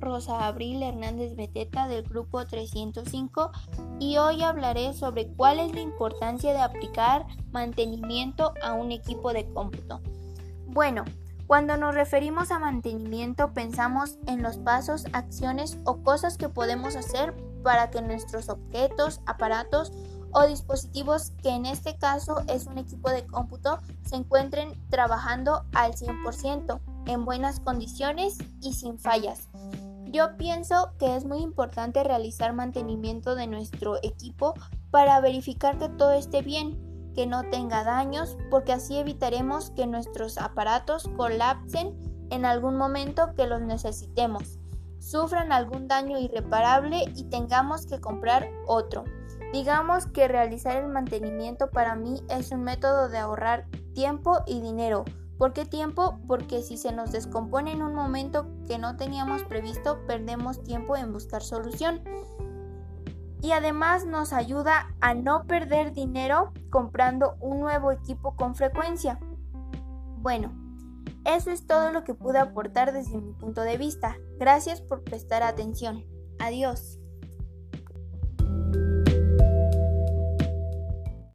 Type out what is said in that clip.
Rosa Abril Hernández Beteta del grupo 305 y hoy hablaré sobre cuál es la importancia de aplicar mantenimiento a un equipo de cómputo. Bueno, cuando nos referimos a mantenimiento pensamos en los pasos, acciones o cosas que podemos hacer para que nuestros objetos, aparatos o dispositivos, que en este caso es un equipo de cómputo, se encuentren trabajando al 100%, en buenas condiciones y sin fallas. Yo pienso que es muy importante realizar mantenimiento de nuestro equipo para verificar que todo esté bien, que no tenga daños, porque así evitaremos que nuestros aparatos colapsen en algún momento que los necesitemos, sufran algún daño irreparable y tengamos que comprar otro. Digamos que realizar el mantenimiento para mí es un método de ahorrar tiempo y dinero. ¿Por qué tiempo? Porque si se nos descompone en un momento que no teníamos previsto, perdemos tiempo en buscar solución. Y además nos ayuda a no perder dinero comprando un nuevo equipo con frecuencia. Bueno, eso es todo lo que pude aportar desde mi punto de vista. Gracias por prestar atención. Adiós.